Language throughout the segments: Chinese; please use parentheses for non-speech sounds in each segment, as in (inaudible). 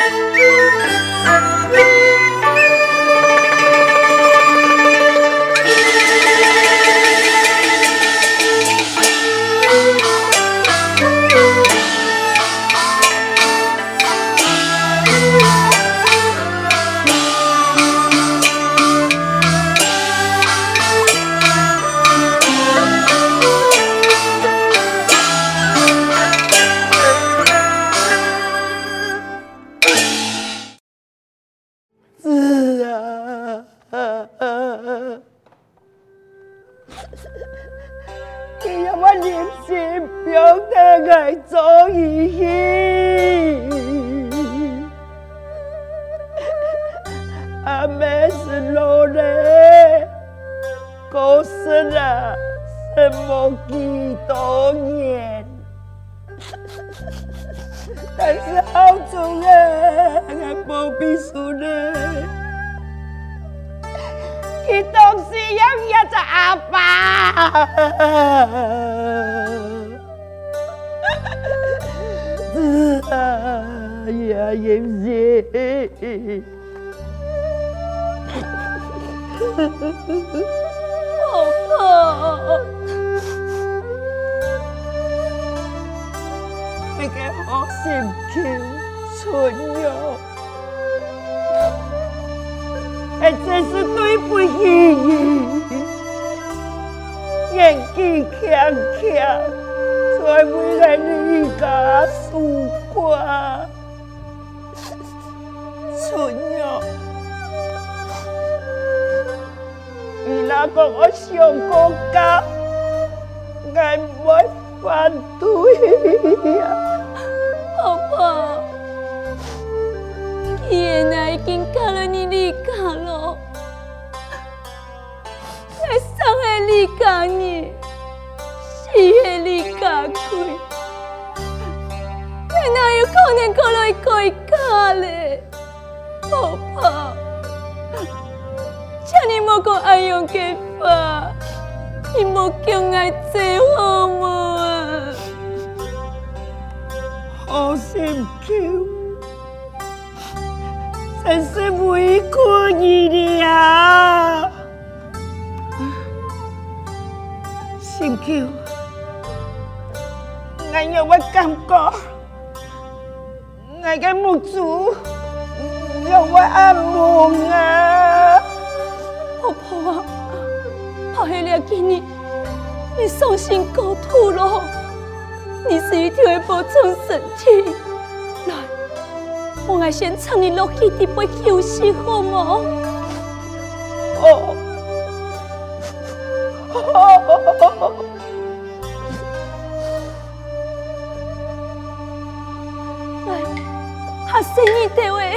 you (laughs) thêm một gì tổ nghẹn Tại sao xuống Hàng bộ bị xuống Kita siang ya tak apa Ya em gì? Hộp hộp 我嘅好心情存有，也真是对不起你，眼睛强强，才会来你家诉苦。春牛，你那个我想过家，俺没反对呀。婆婆，伊的奶已经嫁了你李家了，还伤害李家你，是害李家鬼，奶哪有可能过来过家嘞，婆婆，请你莫讲爱用给法，你叫我最好么？i 青，这真是不会过日子啊俺有我有个感觉我的母族有个梦啊。婆婆我还没给你你伤心过度了。你是一定会保重身体。来，我爱先唱你落去，你别休息好吗？哦。哎，还是你的位。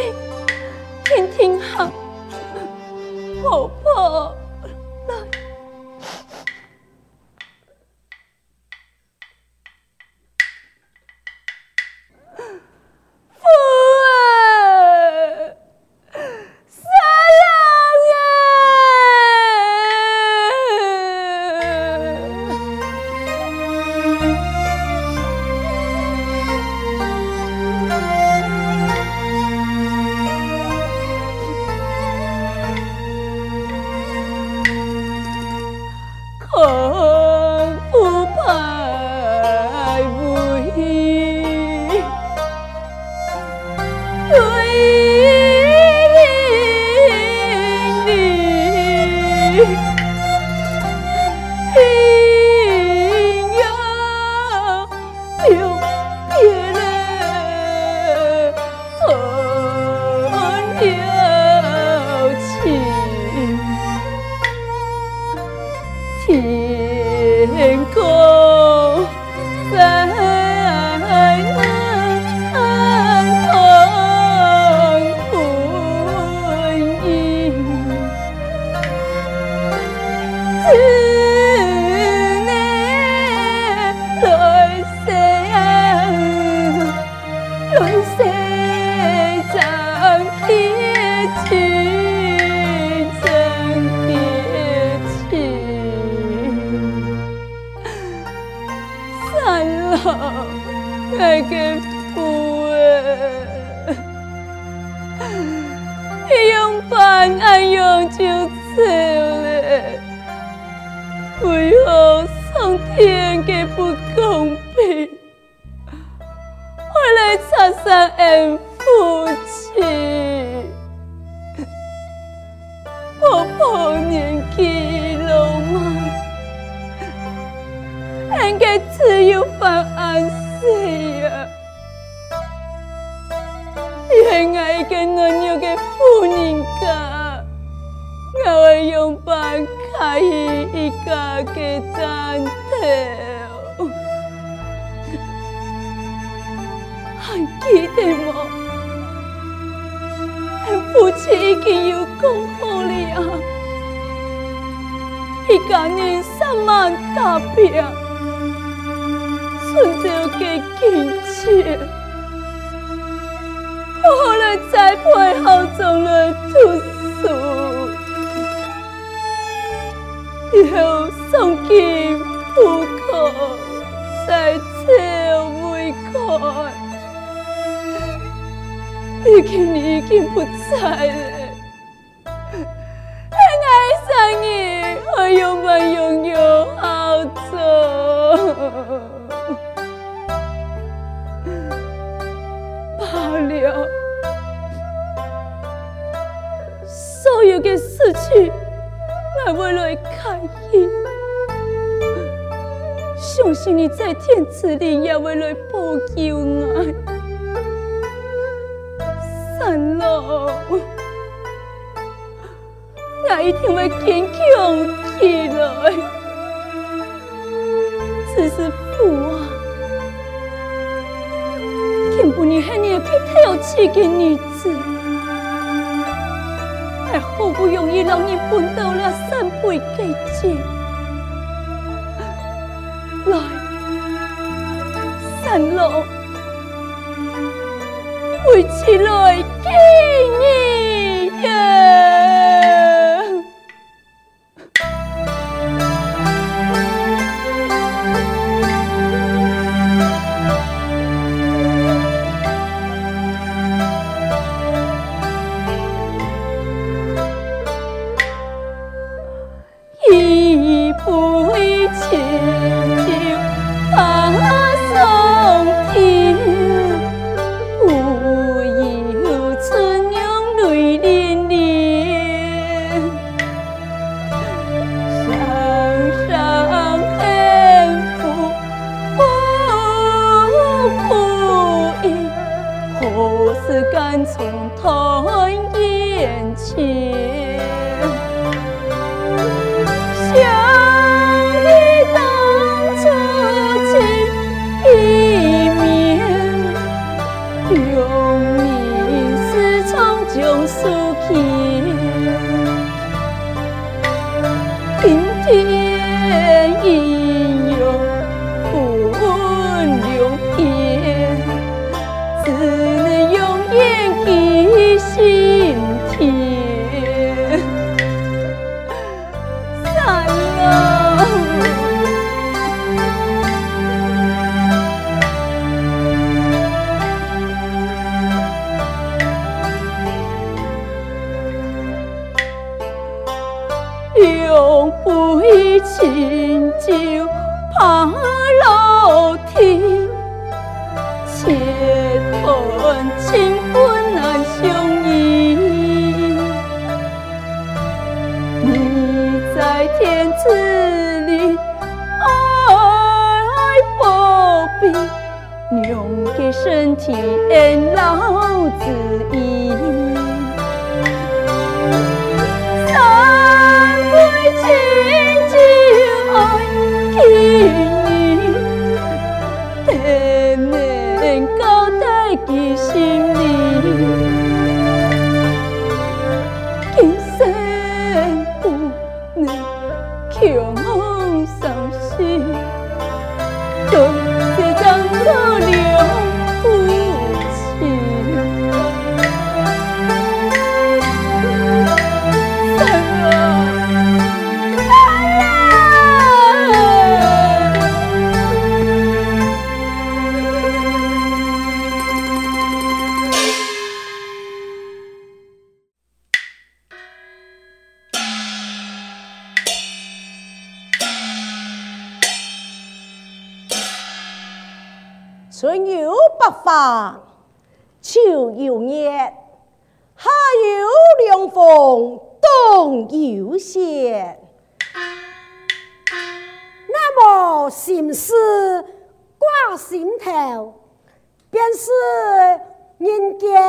me. (laughs) 老，还给富诶，用饭俺用就走嘞，为何上天给不公平？我来擦伤俺父亲，婆婆年纪老迈。应该只有放安息呀。恋爱个软弱的妇人家，我会用办开一家的担头，还记得吗？夫妻已经有讲好了啊，一家人三万大病，存着个金钱。后来栽培好种了读书，以后送进户口，再筹尾款。如今你已经不在了，爱上你，我永远拥有所有的事情，我会来开心。相信你在天之灵也会来保佑我。三郎，我一定会坚强起来。只是父啊，天不你还要去挑起个女子。好不容易让你分到了三倍给钱，来，三楼，回去来给你。恩。秋有月，夏有凉风，冬有雪。那么心事挂心头，便是人间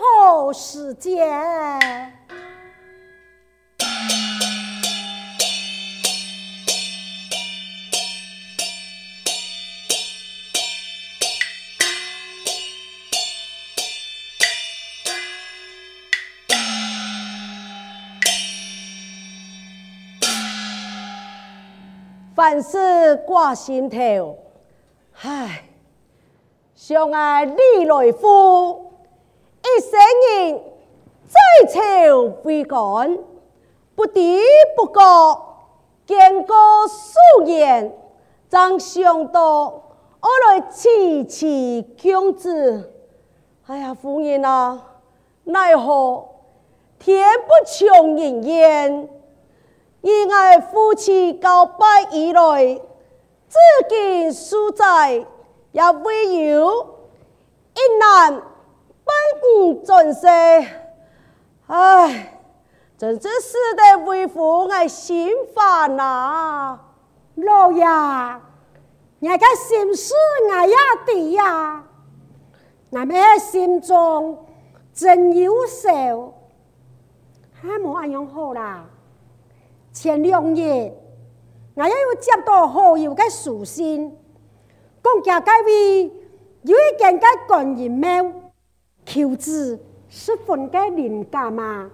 好时节。凡事挂心头，唉，相爱离来夫，一生人在朝为官，不知不觉间过数年，怎想到我来妻妾共子？哎呀，夫人啊，奈何天不从人愿？以爱夫妻告白以来，至今数载也未有一男半五转世。唉，真是使得为父爱心烦呐！老爷，你个心事我也知呀，我们心中真忧愁，还没安样好啦。前两日，我也有接到好友嘅书信，讲家该位有一件嘅观音庙求子十分嘅灵感嘛。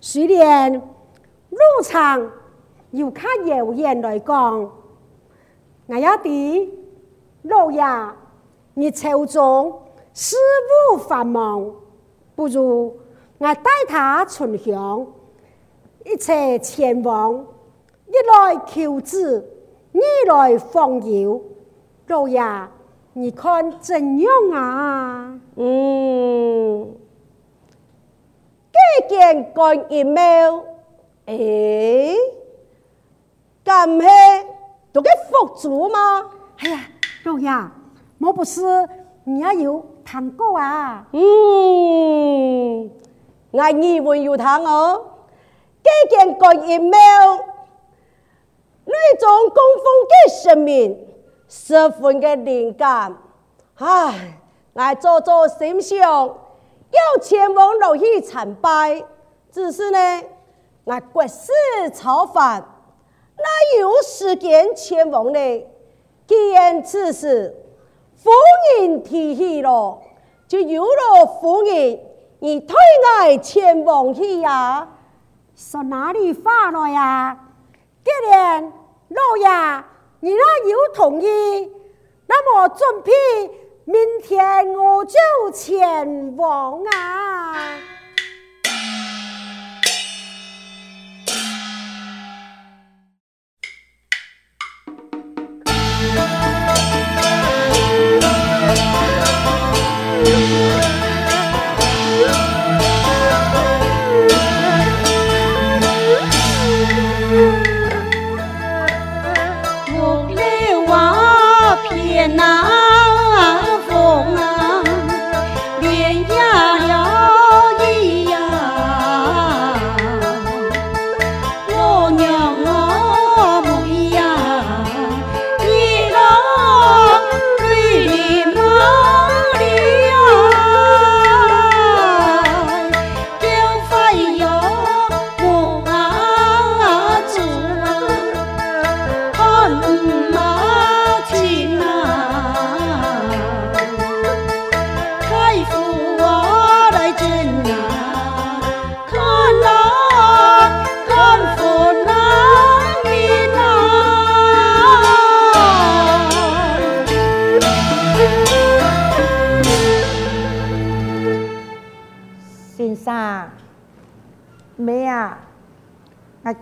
虽然路程又较遥远来讲，我也知老爷你手中事务繁忙，不如我带他存香。一切前往，一来求子，二来放油。老爷，你看怎样啊？嗯，这件观音庙，诶，敢是都给佛祖吗？哎呀，老爷，莫不是你也有谈过啊？嗯，我以为有谈哦。这件观音庙，那种供奉的神明十分的灵感，唉，来做做心想，要前往落去参拜，只是呢，我国事超繁，哪有时间前往呢？既然此事夫人提起了，就由了夫人你推我前往去呀。说哪里话了呀？既然老爷你那有同意，那么准备明天我就前往啊。不来瓦片呐、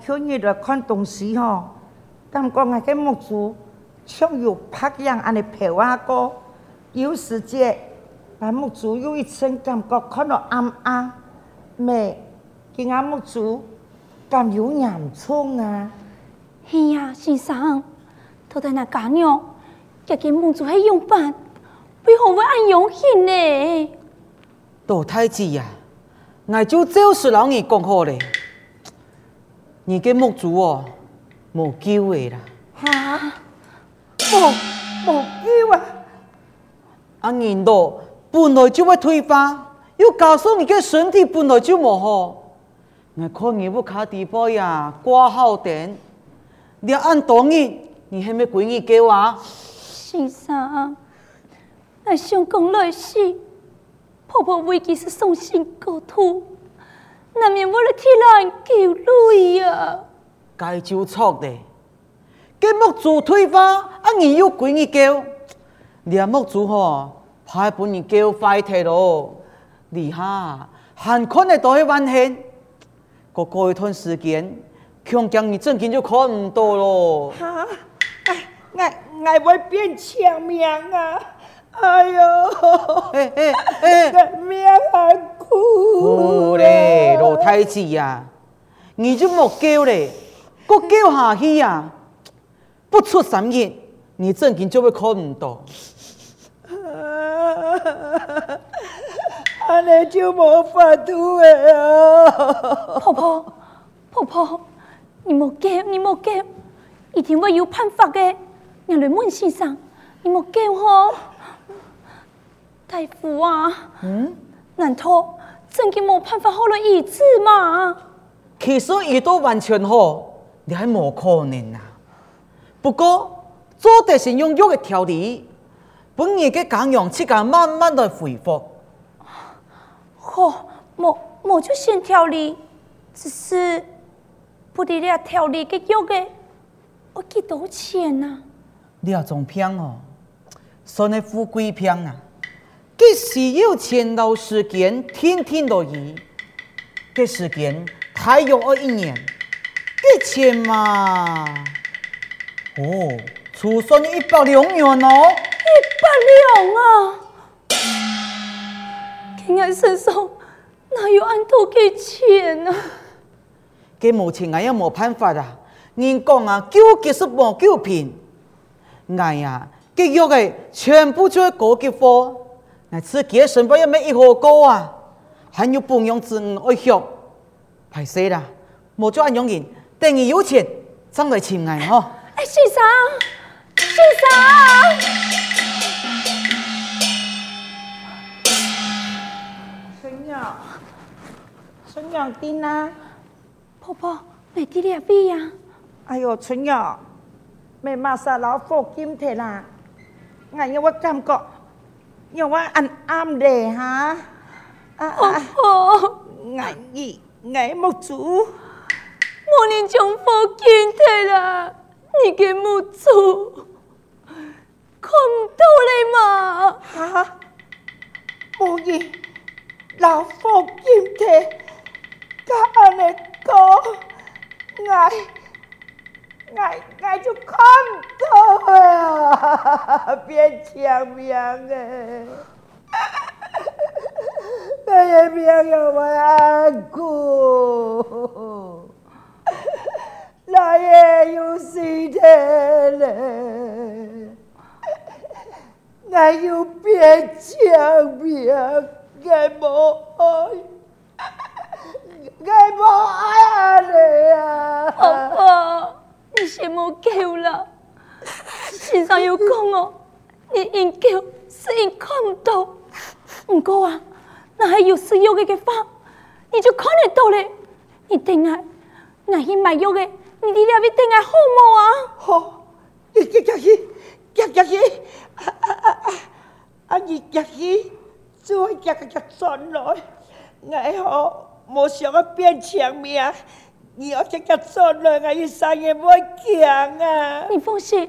去你来看东西吼，感觉我个木竹像有拍样安尼陪我过，有时节把木竹有一层感觉看到暗暗，妹，今阿木竹敢有严重啊？哎呀，先生，都在那干哟，这个木竹还用办？为何会按用心呢？老太子呀，我就就是老你讲好嘞，你嘅木主哦，冇机会啦。哈？冇冇机会？啊，人多本来就会退化，又加上你个身体本来就冇好，我看你不卡地步呀，挂号点，你按多日，你还没归你给我？先生，我想讲来是。婆婆为其是伤心过度，难免为了替人流泪啊。该就错的，给木主退花，啊你又归你叫，你阿木主吼，怕本你叫坏体咯。你哈，还看得到一万天，过过一段时间，强强你正经就看唔到咯。哈，哎，我我会变强命啊！哎呦，哎哎哎，命还苦嘞，老太子呀，你就莫叫嘞，搁叫下去呀，不出三日，你真经就会看唔到。安尼就无法度的啊！婆婆，婆婆，你莫叫，你莫叫，一定会有办法的。让来问先生，你莫叫吼。大夫啊，嗯，难道真的没办法好了医治吗？其实医都完全好，你还冇可能啊。不过做的是用药的调理，本日嘅肝阳气间慢慢的恢复。好，冇冇就先调理，只是不得了调理嘅药嘅，我几多钱啊？两种片哦，算系富贵片啊。这需要钱到时间，天天都医。这时间太用二一年，这钱嘛，哦，出算一百两元哦，一百两啊！今日身上哪有按多给钱啊？这目前俺也没办法啊。人讲啊，救急是莫救贫，俺呀，这药的全部就系高级货。那自己身边又没一盒高啊，还有半样子爱学，歹势啦，莫做安样人，等你有钱再来请俺吼。哎，先生，先生，春娘，春娘丁啊，婆婆，你弟弟边呀？哎呦，春娘，没马上老父金铁啦，俺有我感觉。要我按暗的哈，啊婆婆，爱你爱木主，我连将佛见体啦，你嘅木主看唔到你嘛？哈，无言老佛见体，甲安尼俺俺就看到啊，变强命诶，(laughs) 我嘅命又会安苦，哪也有时天嘞，我又变强命，我无爱，我无爱你啊！婆婆，你先莫叫啦。先生有讲哦，你应叫是因看唔到，唔过啊，那还有使用嘅嘅法，你就看得到咧。你等下，我去买药嘅，你哋两位等下好冇啊？好，你入去，入入去，啊啊啊啊！啊，你入去，再入入入转来，我好冇想要变强命，你要入入转来，我一生也唔会强啊！你放心。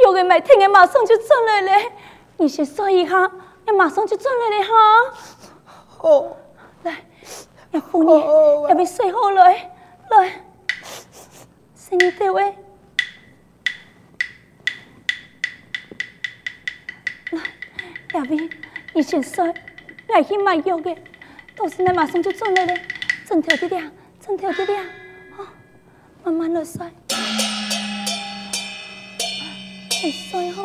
有个买听的马上就转来了，你先说一下，你马上就转来了哈。好，来，要扶你，要被睡好了，来，是你这位，来，亚斌，你先睡，我去买药的，到时你马上就转来了，枕头这里，枕头这里，啊，慢慢的摔，很摔哦！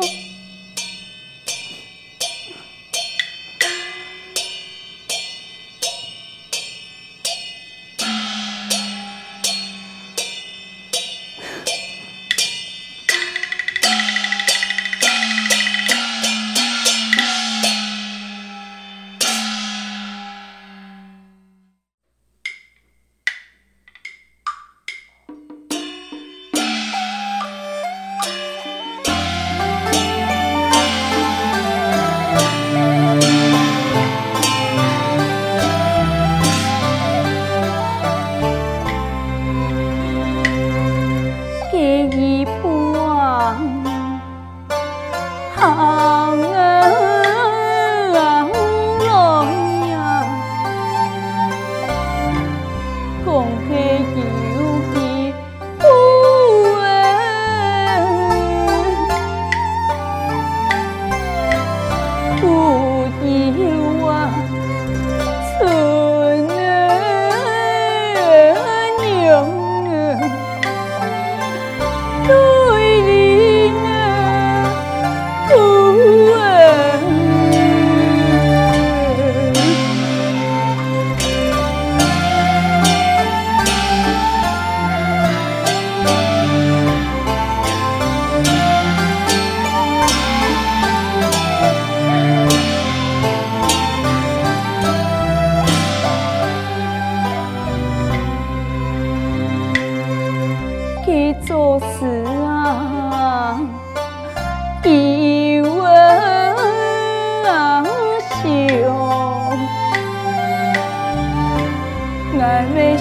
爱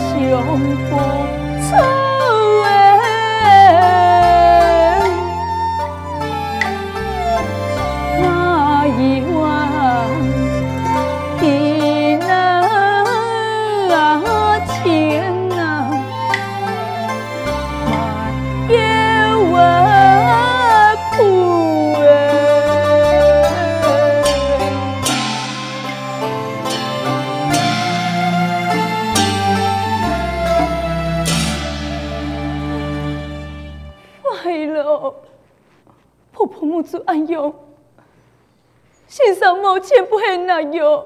没相不错。目前不很难用，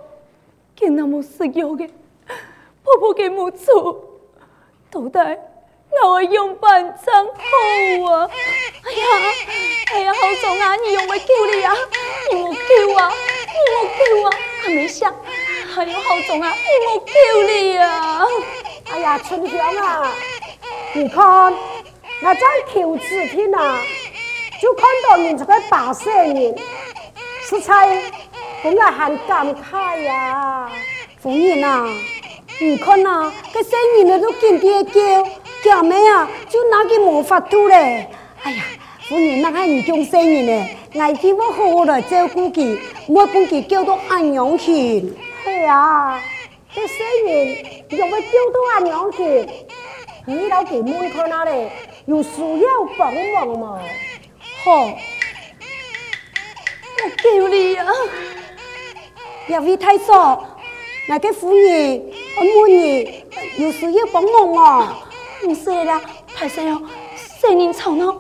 见那么实用的婆婆给母子，都带我用办张好啊！哎呀，哎呀，好重啊！你用我救你啊！你莫救啊！你莫救啊！还没下，哎呀，好重啊！你莫救你啊！哎呀，春香啊，你看那张求字帖啊，就看到你这个大声人，实在。我也很感慨呀，夫人呐，你看呐，这声音呢都紧爹叫，叫咩啊？就拿个魔法度嘞！哎呀，夫人那还你种声音呢？爱听我好好的照顾佢，莫把佢叫到安阳去。嘿呀，这声音又会叫到安阳去？你老给门口那里有需要帮忙吗？好，我叫你呀。两位太嫂，那个夫人、阿母儿有需要帮忙啊？唔是啦，太师哦，声音吵闹，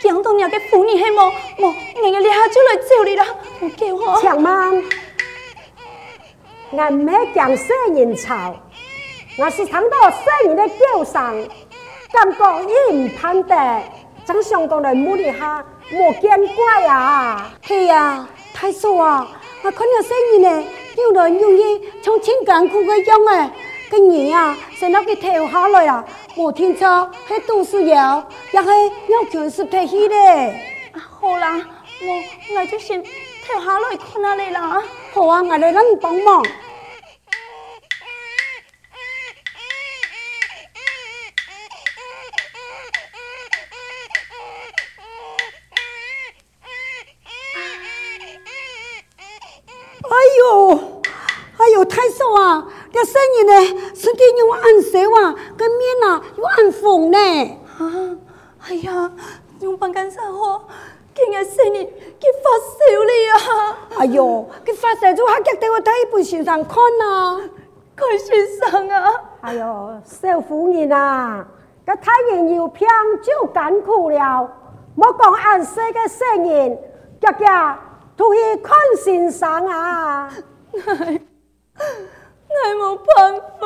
惊动那个夫人系么？么，那个立下就来找你啦，唔叫我。强妈，俺没讲声音吵，我是听到声音的叫声，感觉一唔盼得，正想讲来摸一下，莫见怪啊！系呀，太嫂啊！我看到生意呢，有人有意从情感苦个样诶，个人啊，在那个跳下来啊，我听错，系都是要，也是要全是特戏嘞。好啦，我我就先跳下来看下你啦。好啊，我来让你帮忙。呢，身体又暗色哇，跟面啊又暗红呢。啊，哎呀，用办干啥好？今日声音佢发烧了呀！哎呦，佢发烧就还叫得我睇一本书上看呐，看先生啊！哎呦，少夫人啊，这太阳又偏就干苦了，莫讲暗色的声音，家家都去看先生啊。(laughs) 太没办法？